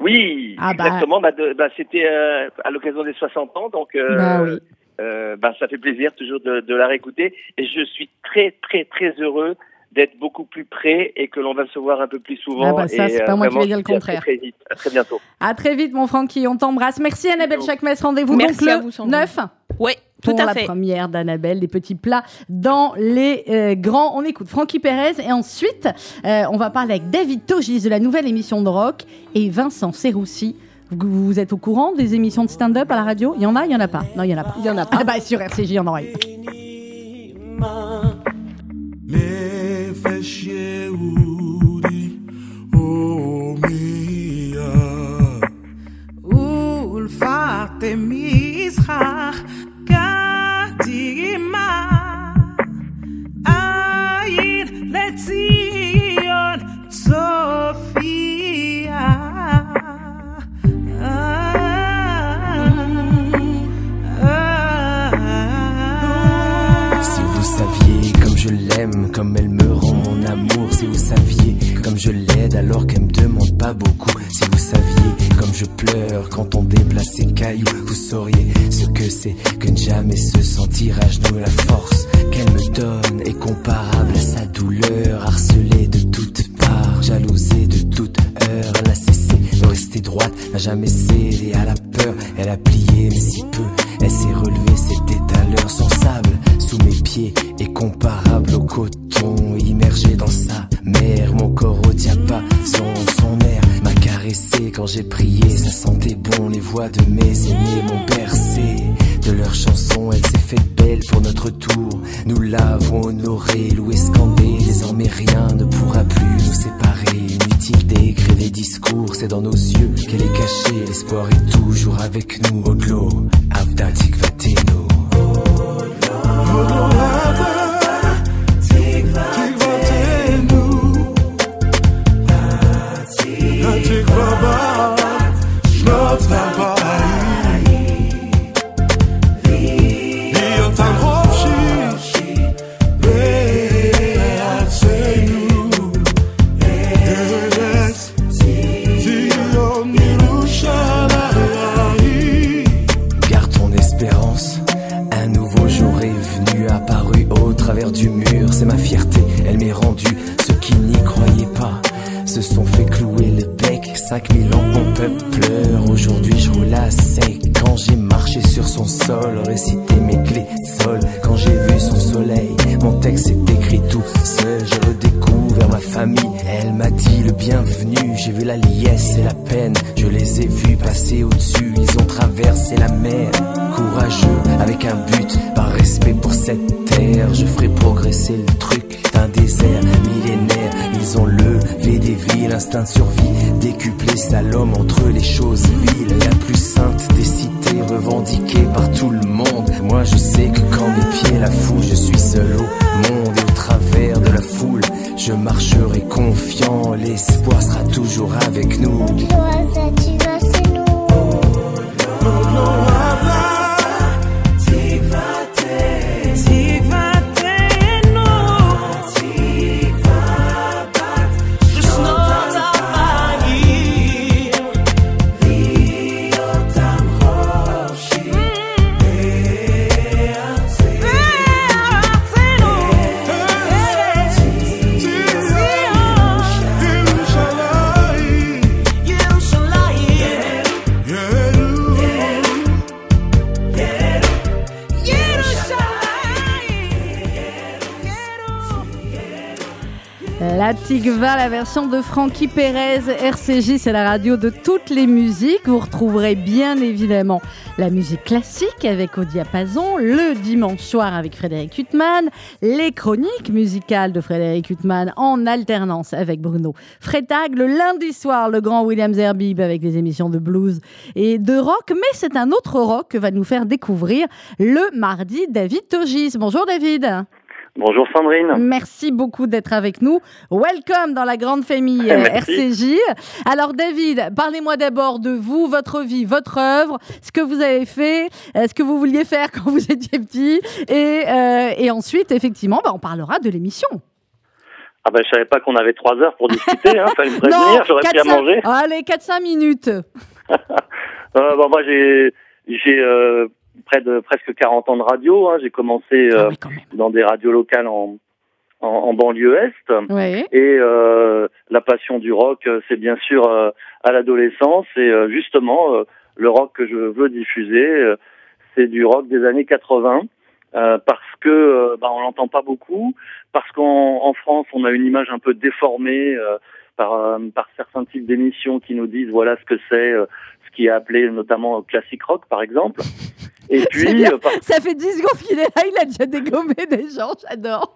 Oui, Ah bah. exactement. Bah, bah, C'était euh, à l'occasion des 60 ans, donc euh, Bah oui. euh, bah, ça fait plaisir toujours de, de la réécouter. Et je suis très, très, très heureux d'être beaucoup plus près et que l'on va se voir un peu plus souvent. Ah bah ça, c'est euh, pas moi qui vais dire le dis à contraire. Très, très vite, à très bientôt. À très vite, mon Francky, on t'embrasse. Merci Annabelle. Chakmes. Rendez-vous Merci donc à le vous, Sandrine. 9 Oui, tout pour à la fait. première d'Annabelle, les petits plats dans les euh, grands. On écoute Francky Perez et ensuite, euh, on va parler avec David Togis de la nouvelle émission de rock et Vincent Serroussi. Vous, vous êtes au courant des émissions de stand-up à la radio? Il y en a, il y en a pas? Non, il y en a pas. Il y en a pas. Ah bah sur RCJ, il y en aura ולפת מזרח קדימה עין לציון comme elle me rend mon amour. Si vous saviez, comme je l'aide alors qu'elle me demande pas beaucoup. Si vous saviez, comme je pleure quand on déplace ses cailloux, vous sauriez ce que c'est que ne jamais se sentir à genoux. La force qu'elle me donne est comparable à sa douleur, harcelée de toutes parts, jalousée de toute heure. Elle a cessé de rester droite, n'a jamais cédé à la peur. Elle a plié, mais si peu, elle s'est décuplé l'homme entre les choses viles, la plus sainte des cités, revendiquée par tout le monde, moi je sais que quand mes pieds la foulent, je suis seul au monde. Et au travers de la foule, je marcherai confiant, l'espoir sera toujours avec nous. La version de Frankie Perez, RCJ, c'est la radio de toutes les musiques. Vous retrouverez bien évidemment la musique classique avec Au Diapason, le dimanche soir avec Frédéric Huttman, les chroniques musicales de Frédéric Huttman en alternance avec Bruno Freitag, le lundi soir, le grand William Zerbib avec des émissions de blues et de rock. Mais c'est un autre rock que va nous faire découvrir le mardi David Togis. Bonjour David. Bonjour Sandrine. Merci beaucoup d'être avec nous. Welcome dans la grande famille euh, RCJ. Alors David, parlez-moi d'abord de vous, votre vie, votre œuvre, ce que vous avez fait, euh, ce que vous vouliez faire quand vous étiez petit. Et, euh, et ensuite, effectivement, bah, on parlera de l'émission. Ah ben je savais pas qu'on avait trois heures pour discuter, hein. fallait me prévenir, j'aurais pris à 4-5 manger. Allez, 4-5 minutes. Euh, moi j'ai j'ai euh, près de presque 40 ans de radio. hein. J'ai commencé Ah euh, dans des radios locales en, en, en banlieue est. Oui. Et euh, la passion du rock, euh, c'est bien sûr euh, à l'adolescence. Et euh, justement, euh, le rock que je veux diffuser, euh, c'est du rock des années 80. euh, parce que euh, bah, on l'entend pas beaucoup, parce qu'en en France on a une image un peu déformée euh, par, euh, par certains types d'émissions qui nous disent voilà ce que c'est, euh, ce qui est appelé notamment classic rock par exemple. Et puis euh, par- Ça fait 10 secondes qu'il est là, il a déjà dégommé des gens, j'adore.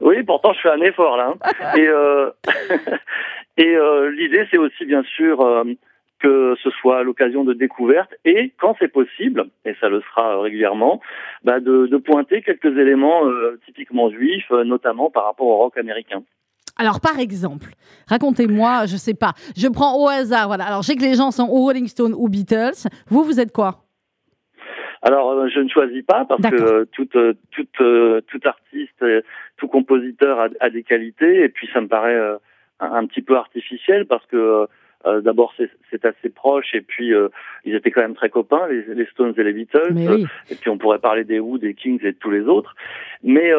Oui, pourtant je fais un effort là. hein. Et, euh, et euh, l'idée, c'est aussi bien sûr euh, que ce soit l'occasion de découvertes et quand c'est possible, et ça le sera régulièrement, bah, de, de pointer quelques éléments typiquement juifs, notamment par rapport au rock américain. Alors, par exemple, racontez-moi, je sais pas, je prends au hasard, voilà. Alors, je sais que les gens sont ou Rolling Stone ou Beatles. Vous, vous êtes quoi? Alors, euh, je ne choisis pas parce que euh, tout, euh, tout, euh, tout artiste, euh, tout compositeur a, a, des qualités, et puis ça me paraît euh, un, un, petit peu artificiel parce que euh, d'abord c'est assez proche, et puis euh, ils étaient quand même très copains, les, les Stones et les Beatles, oui. et puis on pourrait parler des Who, des Kings et de tous les autres. Mais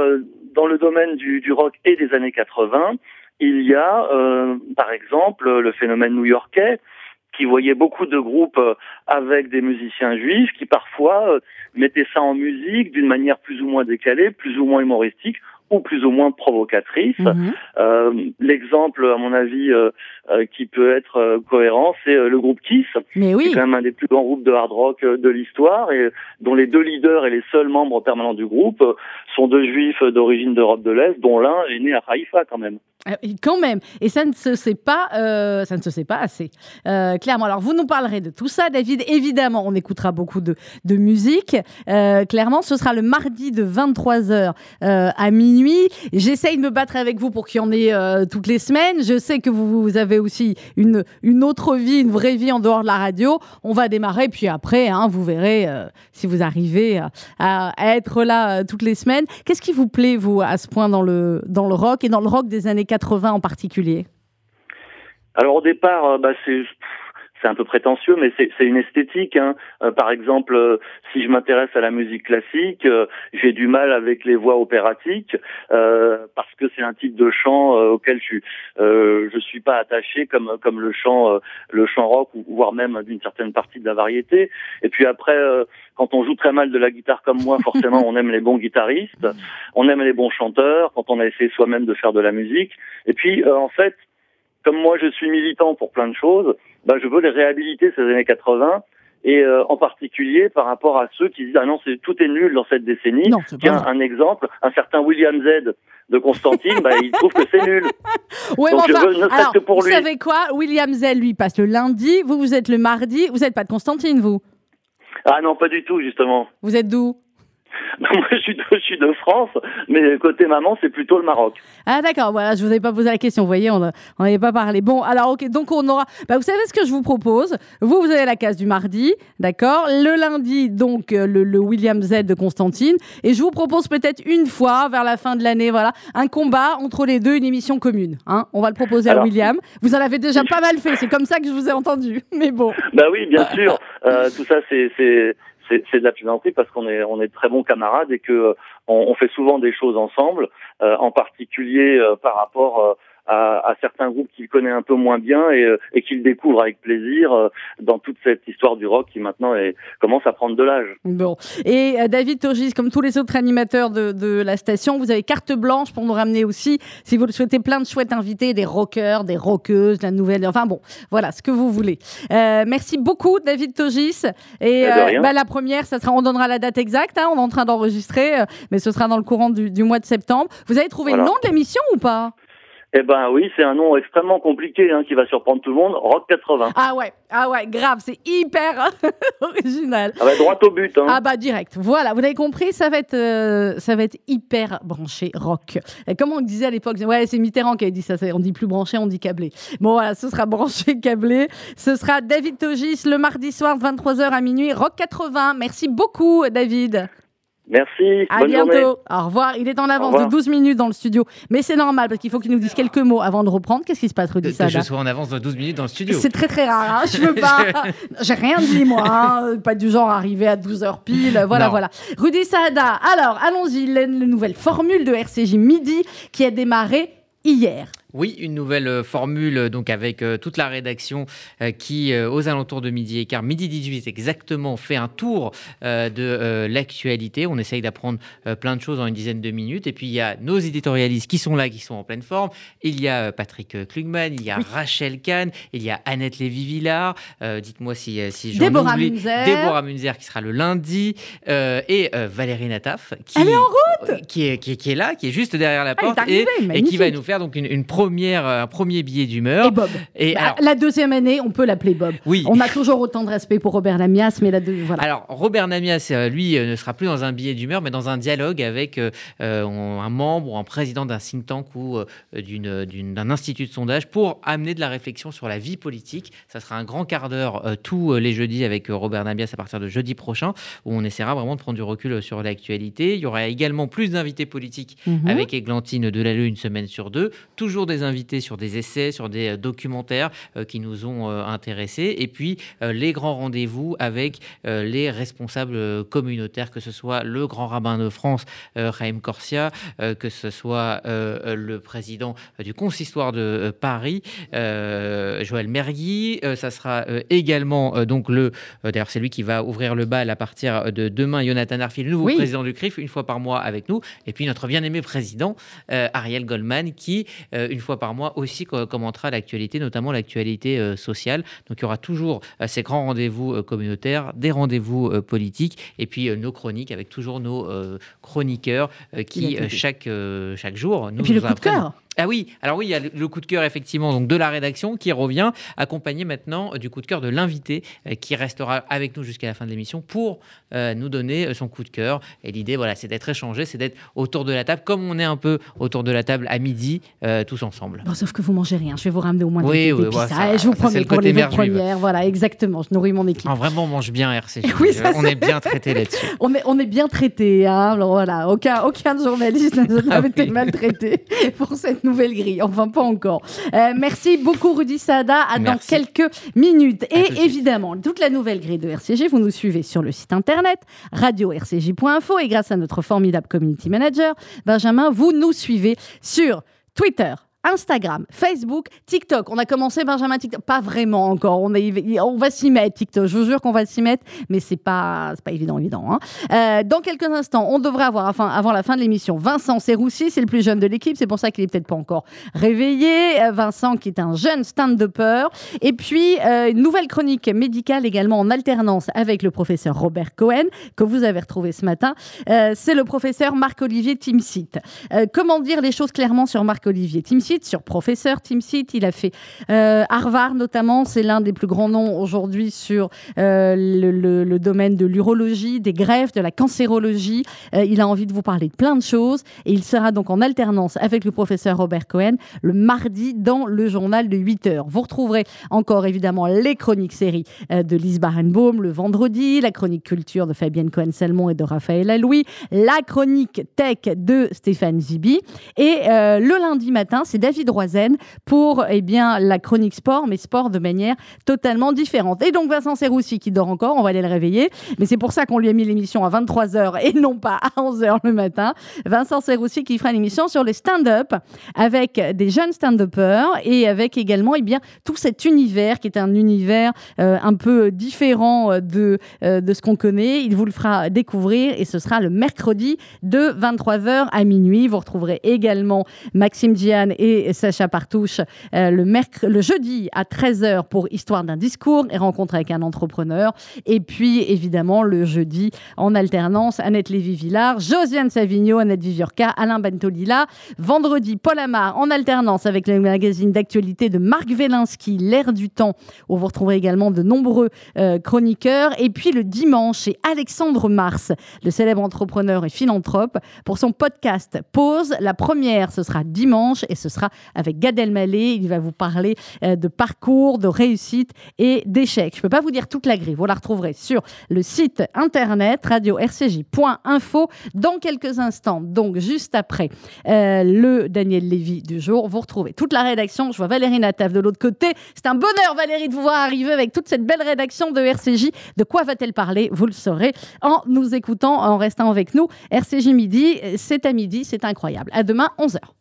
dans le domaine du, du, rock et des années 80, il y a par exemple le phénomène new-yorkais qui voyait beaucoup de groupes avec des musiciens juifs qui parfois mettaient ça en musique d'une manière plus ou moins décalée, plus ou moins humoristique ou plus ou moins provocatrice. Mhm. Euh, L'exemple, à mon avis, euh, euh, qui peut être cohérent, c'est le groupe Kiss, Mais oui. qui est quand même un des plus grands groupes de hard rock de l'histoire et dont les deux leaders et les seuls membres permanents du groupe sont deux juifs d'origine d'Europe de l'Est, dont l'un est né à Haïfa quand même. Quand même, et ça ne se sait pas, euh, ça ne se sait pas assez. Euh, clairement, alors vous nous parlerez de tout ça, David. Évidemment, on écoutera beaucoup de, de musique. Euh, clairement, ce sera le mardi de 23h à minuit. J'essaye de me battre avec vous pour qu'il y en ait toutes les semaines. Je sais que vous, avez aussi une, une autre vie, une vraie vie en dehors de la radio. On va démarrer, puis après, hein, vous verrez si vous arrivez à, à, être là toutes les semaines. Qu'est-ce qui vous plaît, vous, à ce point dans le, dans le rock et dans le rock des années 80 en particulier? Alors au départ, euh, bah, c'est c'est un peu prétentieux, mais c'est une esthétique. Hein. Euh, par exemple, euh, si je m'intéresse à la musique classique, euh, j'ai du mal avec les voix opératiques parce que c'est un type de chant auquel je suis, je suis pas attaché comme comme le chant le chant rock ou voire même d'une certaine partie de la variété. Et puis après, quand on joue très mal de la guitare comme moi, forcément, on aime les bons guitaristes, on aime les bons chanteurs. Quand on a essayé soi-même de faire de la musique, et puis en fait comme moi je suis militant pour plein de choses, bah, je veux les réhabiliter ces années 80 et euh, en particulier par rapport à ceux qui disent ah non c'est tout est nul dans cette décennie. Non, Tiens un exemple, un certain William Z de Constantine, bah, il trouve que c'est nul. Ouais, Donc mais je veux ne alors, que pour vous lui. savez quoi William Zell, lui, passe le lundi, vous, vous êtes le mardi, vous n'êtes pas de Constantine, vous? Ah non pas du tout justement. Vous êtes d'où? moi je suis, de, je suis de France, mais côté maman c'est plutôt le Maroc. Ah d'accord, voilà, je vous avais pas posé la question, vous voyez, on n'avait pas parlé. Bon, alors ok, donc on aura... Bah, vous savez ce que je vous propose? Vous, vous avez la case du mardi, d'accord? Le lundi, donc euh, le, le, William Z de Constantine. Et je vous propose peut-être une fois, vers la fin de l'année, voilà, un combat entre les deux, une émission commune. Hein on va le proposer Alors, à William. Vous en avez déjà pas mal fait, c'est comme ça que je vous ai entendu. Mais bon. Bah oui, bien sûr. Euh, tout ça, c'est c'est de la plaisanterie parce qu'on est on est très bons camarades et que euh, on, on, fait souvent des choses ensemble, euh, en particulier euh, par rapport à, à, certains groupes qu'il connaît un peu moins bien et, et qu'il découvre avec plaisir dans toute cette histoire du rock qui maintenant est, commence à prendre de l'âge. Bon. Et euh, David Turgis, comme tous les autres animateurs de, de, la station, vous avez carte blanche pour nous ramener aussi, si vous le souhaitez, plein de chouettes invités, des rockers, des rockeuses, la nouvelle. Enfin bon, voilà, ce que vous voulez. Euh, merci beaucoup, David Turgis. Et euh, bah, la première, ça sera, on donnera la date exacte, hein, on est en train d'enregistrer, mais ce sera dans le courant du, du mois de septembre. Vous avez trouvé voilà. le nom de l'émission ou pas? Eh ben oui, c'est un nom extrêmement compliqué hein, qui va surprendre tout le monde. Rock 80. Ah ouais, ah ouais, grave, c'est hyper original. Ah bah droit au but. Hein. Ah bah direct. Voilà, vous avez compris, ça va être, euh, ça va être hyper branché rock. Et comme on disait à l'époque, ouais, c'est Mitterrand qui avait dit ça. On dit plus branché, on dit câblé. Bon voilà, ce sera branché câblé. Ce sera David Togis le mardi soir 23h à minuit. Rock 80. Merci beaucoup, David. Merci. À bonne bientôt. Journée. Au revoir. Il est en avance de 12 minutes dans le studio. Mais c'est normal parce qu'il faut qu'il nous dise quelques mots avant de reprendre. Qu'est-ce qui se passe, Rudy Que Sada je sois en avance de 12 minutes dans le studio. C'est très très rare. Hein. Je veux pas. J'ai rien dit, moi. Hein. Pas du genre arriver à 12h pile. Voilà, Non. voilà. Rudy Saada. Alors, allons-y. La nouvelle formule de RCJ Midi qui a démarré hier. Oui, une nouvelle euh, formule euh, donc avec euh, toute la rédaction qui, aux alentours de midi et quart, midi 18 exactement, fait un tour de l'actualité. On essaye d'apprendre plein de choses en une dizaine de minutes. Et puis il y a nos éditorialistes qui sont là, qui sont en pleine forme. Il y a Patrick Klugman, il y a Rachel Kahn, il y a Annette Lévy-Villard. Euh, Dites-moi si, si j'en Déborah oublie. Munzer. Déborah Munzer qui sera le lundi. euh, et euh, Valérie Nataf qui, Elle est en route qui est, qui, est- qui est là, qui est juste derrière la Elle porte et, et qui va nous faire donc une, une première, un premier billet d'humeur. Et Bob. Et Bah, alors, La deuxième année, on peut l'appeler Bob. Oui. On a toujours autant de respect pour Robert Lamias, mais la deux, voilà. Alors, Robert Namias, euh, lui, euh, ne sera plus dans un billet d'humeur, mais dans un dialogue avec euh, euh, un membre ou un président d'un think tank ou euh, d'un institut de sondage pour amener de la réflexion sur la vie politique. Ça sera un grand quart d'heure euh, tous euh, les jeudis avec euh, Robert Namias à partir de jeudi prochain, où on essaiera vraiment de prendre du recul euh, sur l'actualité. Il y aura également plus d'invités politiques Mhm. avec Églantine Delalleux une semaine sur deux. Toujours des invités sur des essais, sur des euh, documentaires euh, qui nous ont euh, intéressés. Et puis, les grands rendez-vous avec les responsables communautaires, que ce soit le grand rabbin de France, Raïm Corsia, que ce soit le président du consistoire de Paris, Joël Mergui. Ça sera également donc le. D'ailleurs, c'est lui qui va ouvrir le bal à partir de demain. Jonathan Arfi, le nouveau Oui. président du CRIF, une fois par mois avec nous. Et puis notre bien-aimé président, Ariel Goldman, qui, une fois par mois, aussi co- commentera l'actualité, notamment l'actualité euh, sociale. Donc il y aura toujours euh, ces grands rendez-vous euh, communautaires, des rendez-vous politiques, et puis nos chroniques avec toujours nos chroniqueurs qui, chaque, chaque jour, nous Et puis le coup de cœur. Ah oui, alors oui, il y a le, coup de cœur effectivement donc de la rédaction qui revient, accompagné maintenant euh, du coup de cœur de l'invité euh, qui restera avec nous jusqu'à la fin de l'émission pour euh, nous donner son coup de cœur. Et l'idée, voilà, c'est d'être échangé, c'est d'être autour de la table, comme on est un peu autour de la table à midi, euh, tous ensemble. Bon, sauf que vous mangez rien. Je vais vous ramener au moins Oui, des, oui, des pizzas. ça- Et je vous promets pour les deux premières. Voilà, exactement. Je nourris mon équipe. Vraiment, on mange bien RCG. Oui, ça, on est bien traité là-dessus. On est, on est bien traité, hein. Alors voilà, aucun, aucun journaliste n'a Ah été oui. maltraité pour cette nouvelle grille. Enfin, pas encore. Euh, merci beaucoup, Rudy Sada. À dans quelques minutes. Et évidemment, toute la nouvelle grille de RCG, vous nous suivez sur le site internet radio-rcj.info et grâce à notre formidable community manager, Benjamin, vous nous suivez sur Twitter. Instagram, Facebook, TikTok. On a commencé Benjamin TikTok. Pas vraiment encore. On, va s'y mettre, TikTok. Je vous jure qu'on va s'y mettre, mais c'est pas, pas évident, évident. hein. Euh, dans quelques instants, on devrait avoir, enfin, avant la fin de l'émission, Vincent Serroussi, c'est le plus jeune de l'équipe. C'est pour ça qu'il est peut-être pas encore réveillé. Euh, Vincent, qui est un jeune stand-upper. Et puis, euh, une nouvelle chronique médicale également en alternance avec le professeur Robert Cohen, que vous avez retrouvé ce matin. C'est le professeur Marc-Olivier Timsit. Euh, comment dire les choses clairement sur Marc-Olivier Timsit, sur professeur Timsit Il a fait euh, Harvard notamment, c'est l'un des plus grands noms aujourd'hui sur euh, le, domaine de l'urologie, des greffes, de la cancérologie. Euh, il a envie de vous parler de plein de choses et il sera donc en alternance avec le professeur Robert Cohen le mardi dans le journal de 8 heures. Vous retrouverez encore évidemment les chroniques séries de Lise Barenbaum le vendredi, la chronique culture de Fabienne Cohen-Salmon et de Raphaël Aloui, la chronique tech de Stéphane Zibi et le lundi matin, c'est David Roizen pour eh bien, la chronique sport, mais sport de manière totalement différente. Et donc Vincent Serroussi qui dort encore, on va aller le réveiller, mais c'est pour ça qu'on lui a mis l'émission à 23h et non pas à 11h le matin. Vincent Serroussi qui fera l'émission sur les stand-up avec des jeunes stand-uppers et avec également eh bien, tout cet univers qui est un univers euh, un peu différent de, euh, de ce qu'on connaît. Il vous le fera découvrir et ce sera le mercredi de 23h à minuit. Vous retrouverez également Maxime Diane et Sacha Partouche euh, le, le jeudi à 13h pour Histoire d'un discours et rencontre avec un entrepreneur. Et puis évidemment le jeudi en alternance Annette Lévy-Villard, Josiane Savigno, Annette Viviorca, Alain Bentolila. Vendredi, Paul Amar en alternance avec le magazine d'actualité de Marc Wielinski, L'air du temps, où vous retrouverez également de nombreux euh, chroniqueurs. Et puis le dimanche, c'est Alexandre Mars, le célèbre entrepreneur et philanthrope, pour son podcast Pause. La première, ce sera dimanche et ce sera avec Gad Elmaleh. Il va vous parler euh, de parcours, de réussite et d'échecs. Je ne peux pas vous dire toute la grille. Vous la retrouverez sur le site internet radio-rcj.info dans quelques instants. Donc, juste après euh, le Daniel Lévy du jour, vous retrouvez toute la rédaction. Je vois Valérie Nataf de l'autre côté. C'est un bonheur, Valérie, de vous voir arriver avec toute cette belle rédaction de RCJ. De quoi va-t-elle parler? Vous le saurez en nous écoutant, en restant avec nous. RCJ Midi, c'est à midi, c'est incroyable. À demain, 11h.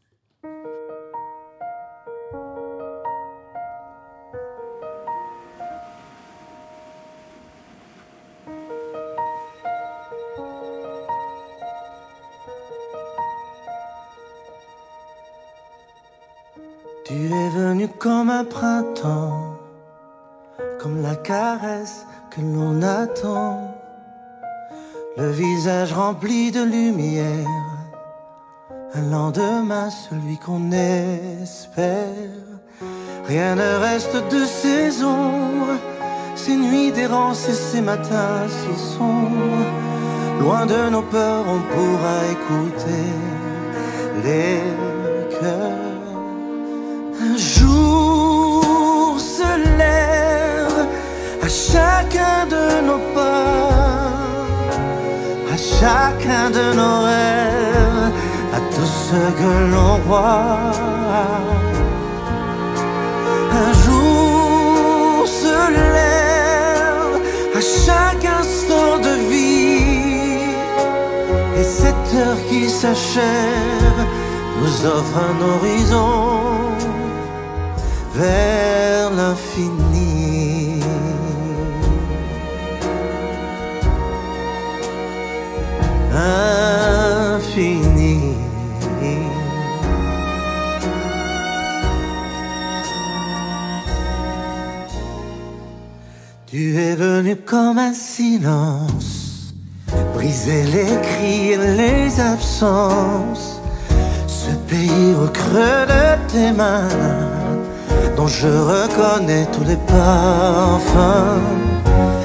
Printemps, comme la caresse que l'on attend. Le visage rempli de lumière, un lendemain, celui qu'on espère. Rien ne reste de ces ombres, ces nuits d'errance et ces matins si sombres. Loin de nos peurs, on pourra écouter les chacun de nos pas, à chacun de nos rêves, à tout ce que l'on voit. Un jour se lève à chaque instant de vie, et cette heure qui s'achève nous offre un horizon vers l'infini. Infini. Tu es venu comme un silence, briser les cris et les absences, ce pays au creux de tes mains, dont je reconnais tous les parfums.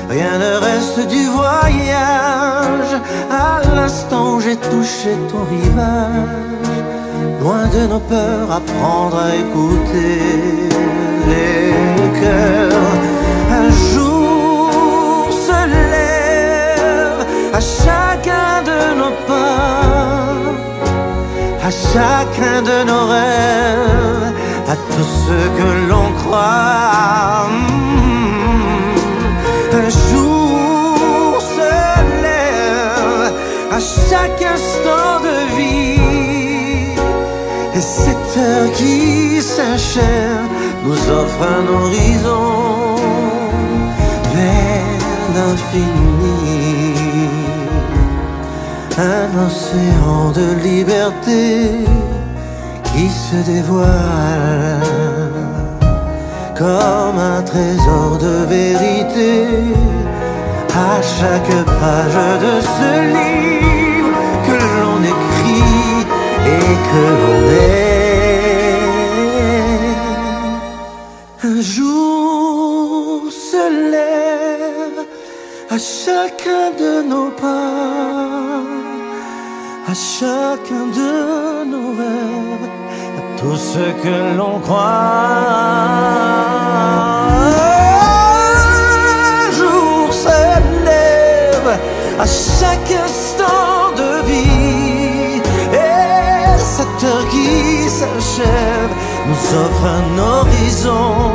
Rien ne reste du voyage, à l'instant où j'ai touché ton rivage, loin de nos peurs, apprendre à écouter les cœurs. Un jour se lève à chacun de nos pas, à chacun de nos rêves, à tout ce que l'on croit. Un jour se lève à chaque instant de vie, et cette heure qui s'achève nous offre un horizon vers l'infini, un océan de liberté qui se dévoile comme un trésor de vérité à chaque page de ce livre que l'on écrit et que l'on est. Un jour se lève à chacun de nos pas, à chacun de nos rêves, tout ce que l'on croit. Un jour se lève à chaque instant de vie, et cette heure qui s'achève nous offre un horizon.